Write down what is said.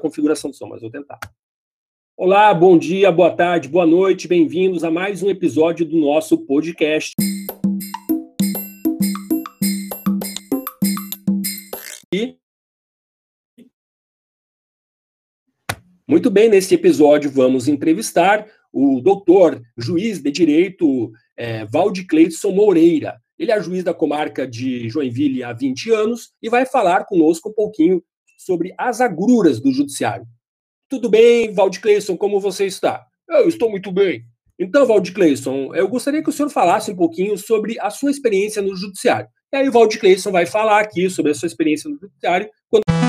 configuração do som, mas vou tentar. Olá, bom dia, boa tarde, boa noite, bem-vindos a mais um episódio do nosso podcast. Muito bem, nesse episódio vamos entrevistar o doutor, juiz de direito é, Cleidson Moreira. Ele é juiz da comarca de Joinville há 20 anos e vai falar conosco um pouquinho sobre as agruras do judiciário. Tudo bem, Valde Cleidson, como você está? Eu estou muito bem. Então, Valde Cleidson, eu gostaria que o senhor falasse um pouquinho sobre a sua experiência no judiciário. E aí o Valde Cleidson vai falar aqui sobre a sua experiência no judiciário quando